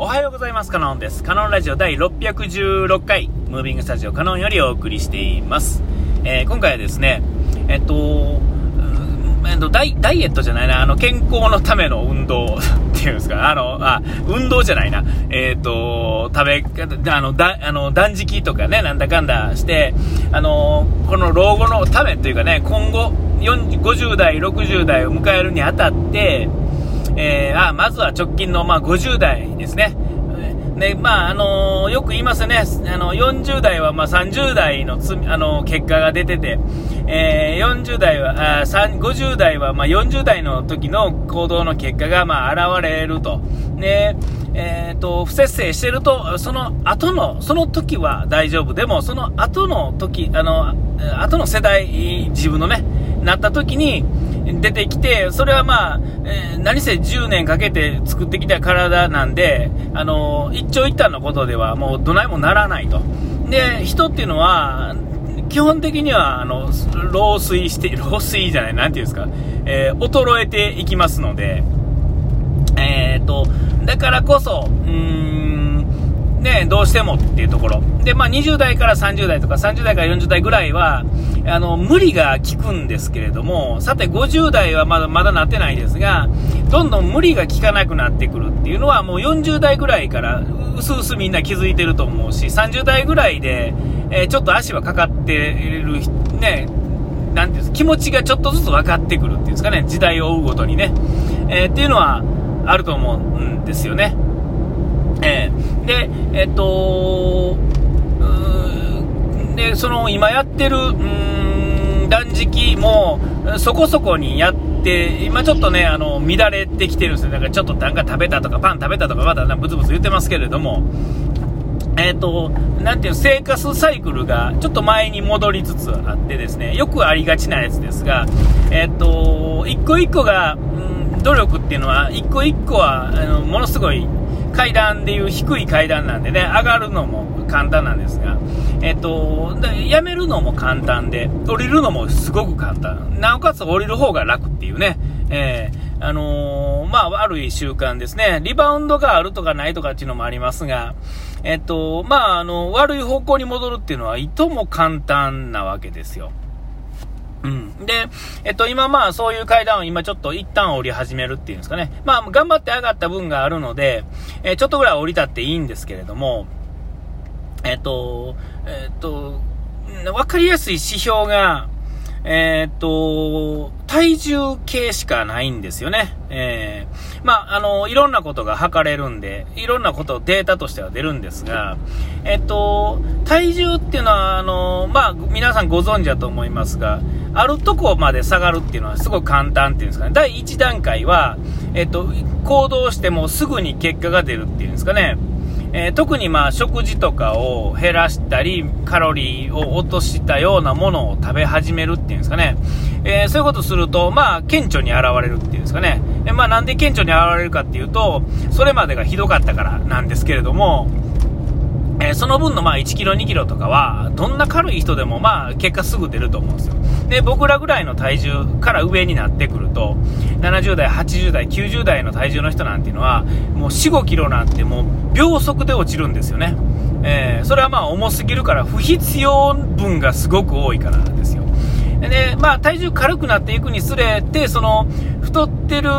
おはようございます。カノンです。カノンラジオ第616回、ムービングスタジオカノンよりお送りしています。えー、今回はですね、えっと、えっとダイ、ダイエットじゃないな、あの、健康のための運動 っていうんですか、あの、あ、運動じゃないな、えっ、と、食べ、あの、だ、あの、断食とかね、なんだかんだして、あの、この老後のためというかね、今後、50代、60代を迎えるにあたって、えー、あまずは直近の、まあ、50代ですね。で、まあ、あのー、よく言いますね。あの、40代は、まあ、30代のつ、あのー、結果が出てて、えー、40代は、あ50代は、まあ、40代の時の行動の結果が、まあ、現れると。で、えっ、と、不節制してると、その後の、その時は大丈夫。でも、その後の時、あの、後の世代、自分のね、なった時に、出てきて、それはまあ、えー、何せ10年かけて作ってきた体なんで、あの一長一短のことではもうどないもならないと。で、人っていうのは、基本的には、あの、老衰して、老衰じゃない、なんていうんですか、えー、衰えていきますので、え、っと、だからこそ、うーん、ね、どうしてもっていうところ。で、まあ、20代から30代とか、30代から40代ぐらいは、あの、無理が効くんですけれども、さて50代はまだまだなってないですが、どんどん無理が効かなくなってくるっていうのはもう40代ぐらいからうすうすみんな気づいてると思うし、30代ぐらいで、えー、ちょっと足はかかってる、ね、なんていうんです気持ちがちょっとずつ分かってくるっていうんですかね、時代を追うごとにね、えー、っていうのはあると思うんですよね。えー、で、えっと、で、その今やってる、うん断食もそこそこにやって、今ちょっとね、あの、乱れてきてるんですよ。だからちょっとなんか食べたとか、パン食べたとか、まだブツブツ言ってますけれども、えっ、ー、と、なんていう生活サイクルがちょっと前に戻りつつあってですね、よくありがちなやつですが、えっ、ー、と、一個一個が、うん、努力っていうのは、一個一個は、あの、ものすごい階段でいう低い階段なんでね、上がるのも簡単なんですが、えっと、やめるのも簡単で、降りるのもすごく簡単。なおかつ降りる方が楽っていうね、えー、あのー、まあ、悪い習慣ですね。リバウンドがあるとかないとかっていうのもありますが、えっと、まあ、あの、悪い方向に戻るっていうのは、いとも簡単なわけですよ。うん。で、えっと、今まあそういう階段を今ちょっと一旦降り始めるっていうんですかね。まあ頑張って上がった分があるので、えー、ちょっとぐらい降りたっていいんですけれども、えっと、えっと、わかりやすい指標が、えー、っと、体重計しかないんですよね。えー、まあ、あの、いろんなことが測れるんで、いろんなことデータとしては出るんですが、えっと、体重っていうのは、あの、まあ、皆さんご存知だと思いますが、あるとこまで下がるっていうのはすごく簡単っていうんですかね。第1段階は、えっと、行動してもすぐに結果が出るっていうんですかね。えー、特にまあ食事とかを減らしたり、カロリーを落としたようなものを食べ始めるっていうんですかね。えー、そういうことすると、まあ、顕著に現れるっていうんですかね。えまあ、なんで顕著に現れるかっていうと、それまでがひどかったからなんですけれども、えー、その分のまあ1キロ、2キロとかは、どんな軽い人でもまあ結果すぐ出ると思うんですよ。で、僕らぐらいの体重から上になってくると、70代、80代、90代の体重の人なんていうのは、もう4、5キロなんてもう秒速で落ちるんですよね。えー、それはまあ重すぎるから不必要分がすごく多いからなんですよ。で、まあ、体重軽くなっていくにつれて、その、太ってる、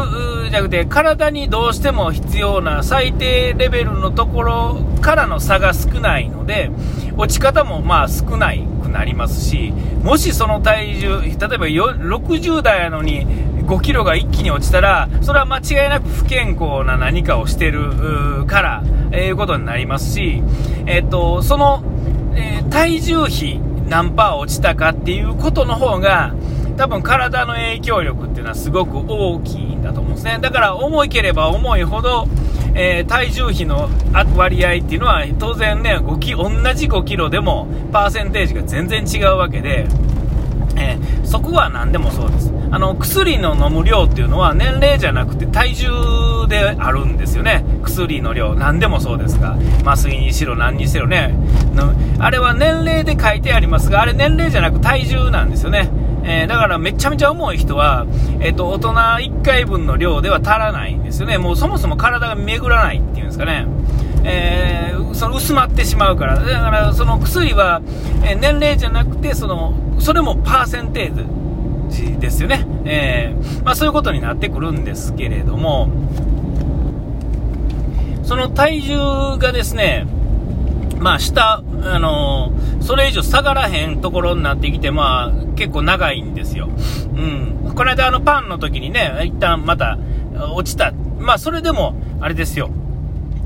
じゃなくて、体にどうしても必要な最低レベルのところからの差が少ないので、落ち方もまあ少ないくなりますし、もしその体重、例えば60代やのに5キロが一気に落ちたら、それは間違いなく不健康な何かをしてるから、えー、いうことになりますし、えっ、ー、と、その、えー、体重比、何パー落ちたかっていうことの方が、多分体の影響力っていうのはすごく大きいんだと思うんですね。だから重いければ重いほど、えー、体重比の割合っていうのは当然ね、5キ同じ5キロでもパーセンテージが全然違うわけで、えー、そこは何でもそうです。あの、薬の飲む量っていうのは年齢じゃなくて体重であるんですよね。薬の量。何でもそうですが。麻酔にしろ何にしろね。あれは年齢で書いてありますが、あれ年齢じゃなく体重なんですよね。えー、だからめちゃめちゃ重い人は、えっ、ー、と、大人1回分の量では足らないんですよね。もうそもそも体が巡らないっていうんですかね。えー、その薄まってしまうから。だからその薬は、え年齢じゃなくて、その、それもパーセンテージですよね。え、まあそういうことになってくるんですけれども、その体重がですね、まあ下、あのー、それ以上下がらへんところになってきて、まあ結構長いんですよ。うん。この間あのパンの時にね、一旦また落ちた。まあそれでも、あれですよ。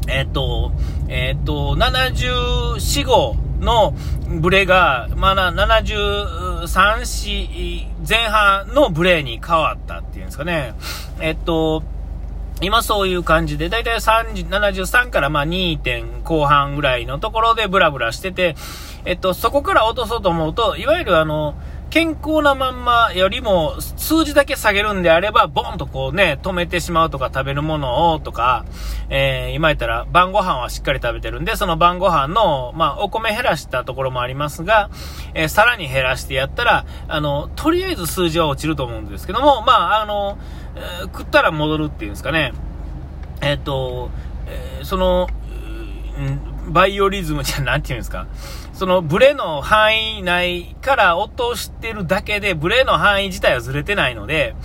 えっ、ー、と、えっ、ー、と、74号のブレが、まあ、73、4前半のブレに変わったっていうんですかね。えっ、と、今そういう感じで、だいたい73からまあ2点後半ぐらいのところでブラブラしてて、えっと、そこから落とそうと思うと、いわゆるあの、健康なまんまよりも数字だけ下げるんであれば、ボンとこうね、止めてしまうとか食べるものをとか、えー、今言ったら晩ご飯はしっかり食べてるんで、その晩ご飯の、まあ、お米減らしたところもありますが、えー、さらに減らしてやったら、あの、とりあえず数字は落ちると思うんですけども、まあ、あの、えー、食ったら戻るっていうんですかね。えっ、と、えその、バイオリズムじゃ、なんて言うんですか。そのブレの範囲内から落としてるだけで、ブレの範囲自体はずれてないので、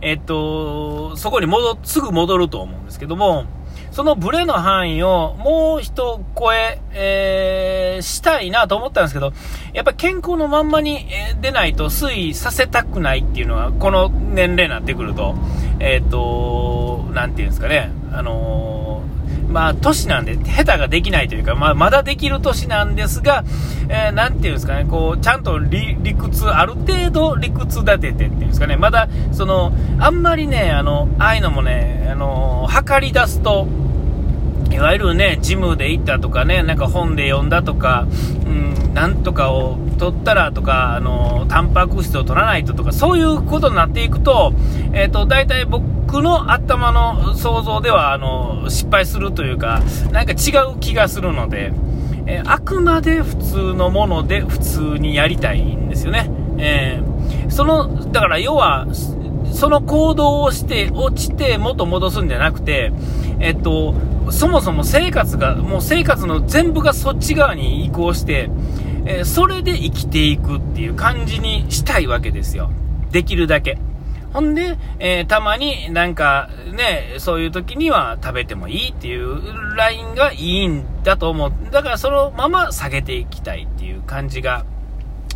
えっと、そこに戻、すぐ戻ると思うんですけども、そのブレの範囲をもう一声、えー、したいなと思ったんですけど、やっぱ健康のまんまに出ないと推移させたくないっていうのは、この年齢になってくると、えっ、と、なんていうんですかね、あのーまあ、年なんで、下手ができないというか、まあ、まだできる年なんですが、えー、なんていうんですかね、こう、ちゃんと理屈、ある程度理屈立ててっていうんですかね、まだ、その、あんまりね、あの、ああいうのもね、あの、測り出すと、いわゆるね、ジムで行ったとかね、なんか本で読んだとか、うん、なんとかを取ったらとか、あの、タンパク質を取らないととか、そういうことになっていくと、えっ、ー、と、大体僕の頭の想像では、あの、失敗するというか、なんか違う気がするので、えー、あくまで普通のもので普通にやりたいんですよね。えー、その、だから要は、その行動をして落ちて元戻すんじゃなくて、えっと、そもそも生活が、もう生活の全部がそっち側に移行して、えー、それで生きていくっていう感じにしたいわけですよ。できるだけ。ほんで、えー、たまになんかね、そういう時には食べてもいいっていうラインがいいんだと思う。だからそのまま下げていきたいっていう感じが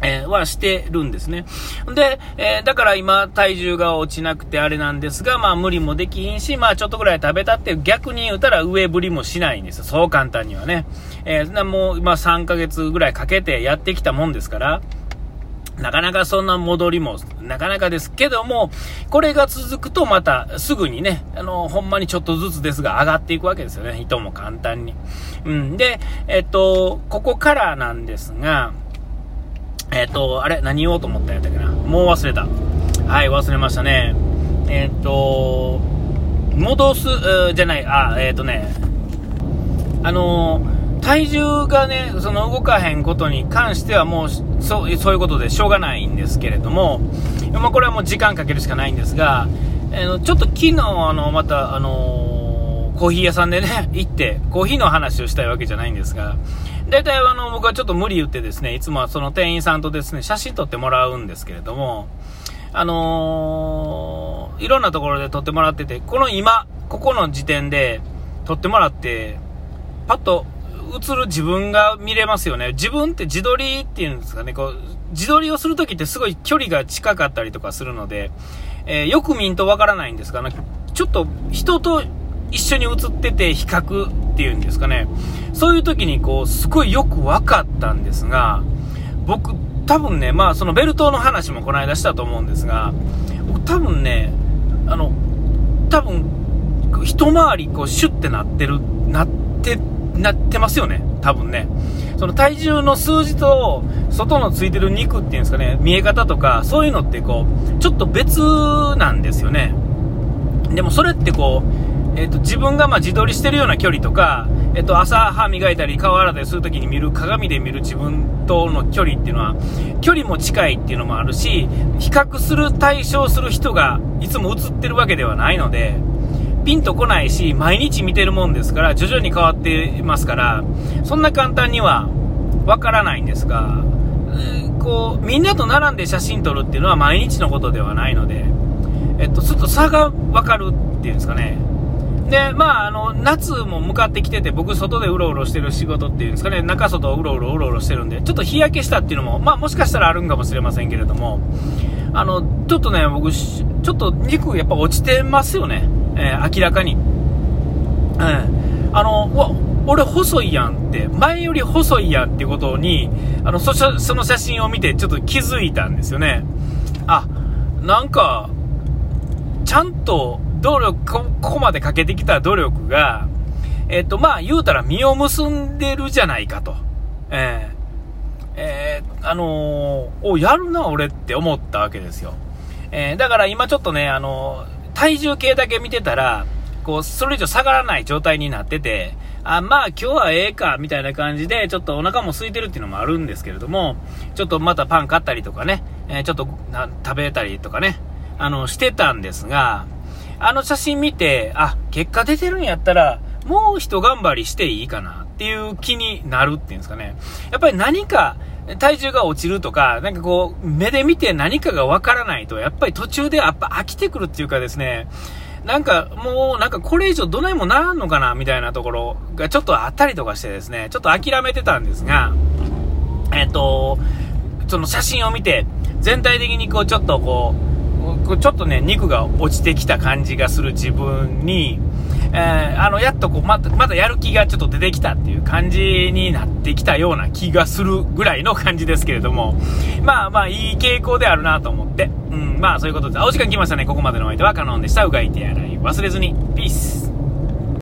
えー、はしてるんですね。で、えー、だから今体重が落ちなくてあれなんですが、まあ無理もできひんし、まあちょっとぐらい食べたって逆に言うたら上振りもしないんですよ。そう簡単にはね。えー、もう、ま3ヶ月ぐらいかけてやってきたもんですから、なかなかそんな戻りも、なかなかですけども、これが続くとまたすぐにね、あの、ほんまにちょっとずつですが上がっていくわけですよね。人も簡単に。うん。で、えっと、ここからなんですが、えっ、と、あれ？何言おうと思ったんやったっけな？もう忘れた。はい、忘れましたね。えっ、と、戻す、じゃない、あ、えっ、とね、あの体重がね、その動かへんことに関してはもう、そう、そういうことでしょうがないんですけれども、まあ、これはもう時間かけるしかないんですが、えー、ちょっと昨日、あの、また、あのコーヒー屋さんでね、行って、コーヒーの話をしたいわけじゃないんですが、大体あの、僕はちょっと無理言ってですね、いつもはその店員さんとですね、写真撮ってもらうんですけれども、あのー、いろんなところで撮ってもらってて、この今、ここの時点で撮ってもらって、パッと映る自分が見れますよね。自分って自撮りっていうんですかね、こう、自撮りをするときってすごい距離が近かったりとかするので、えー、よく見んとわからないんですが、ね、ちょっと人と一緒に写ってて比較っていうんですかね。そういう時にこう、すごいよく分かったんですが、僕、多分ね、まあそのベルトの話もこの間したと思うんですが、僕多分ね、あの、多分、一回りこうシュッてなってる、なって、なってますよね。多分ね。その体重の数字と、外のついてる肉っていうんですかね、見え方とか、そういうのってこう、ちょっと別なんですよね。でもそれってこう、えっ、ー、と、自分がま自撮りしてるような距離とか、えっ、ー、と、朝歯磨いたり顔洗ったりするときに見る鏡で見る自分との距離っていうのは、距離も近いっていうのもあるし、比較する対象する人がいつも映ってるわけではないので、ピンとこないし、毎日見てるもんですから、徐々に変わってますから、そんな簡単にはわからないんですが、こう、みんなと並んで写真撮るっていうのは毎日のことではないので、えっと、ちょっと差がわかるっていうんですかね。で、まあ、あの、夏も向かってきてて、僕、外でうろうろしてる仕事っていうんですかね、中外をうろうろうろうろしてるんで、ちょっと日焼けしたっていうのも、まあ、もしかしたらあるんかもしれませんけれども、あの、ちょっとね、僕、ちょっと肉やっぱ落ちてますよね。えー、明らかに。うん。あの、わ、俺細いやんって、前より細いやんってことに、あの、そ、その写真を見てちょっと気づいたんですよね。あ、なんか、ちゃんと努力、ここまでかけてきた努力が、えっ、と、まあ、言うたら実を結んでるじゃないかと。えー、えー、あのー、お、やるな、俺って思ったわけですよ。えー、だから今ちょっとね、あの体重計だけ見てたら、こう、それ以上下がらない状態になってて、あ、まあ今日はええか、みたいな感じで、ちょっとお腹も空いてるっていうのもあるんですけれども、ちょっとまたパン買ったりとかね、えー、ちょっと食べたりとかね、あの、してたんですが、あの写真見て、あ、結果出てるんやったら、もう一頑張りしていいかなっていう気になるっていうんですかね。やっぱり何か、体重が落ちるとか、なんかこう、目で見て何かがわからないと、やっぱり途中でやっぱ飽きてくるっていうかですね、なんかもうなんかこれ以上どないもならんのかなみたいなところがちょっとあったりとかしてですね、ちょっと諦めてたんですが、えっ、と、その写真を見て、全体的にこうちょっとこう、ちょっとね、肉が落ちてきた感じがする自分に、えー、あの、やっとこう、また、またやる気がちょっと出てきたっていう感じになってきたような気がするぐらいの感じですけれども、まあまあ、いい傾向であるなと思って、うん、まあそういうことで、お時間来ましたね。ここまでのお相手はカノンでした。うがいて洗い忘れずに。ピース。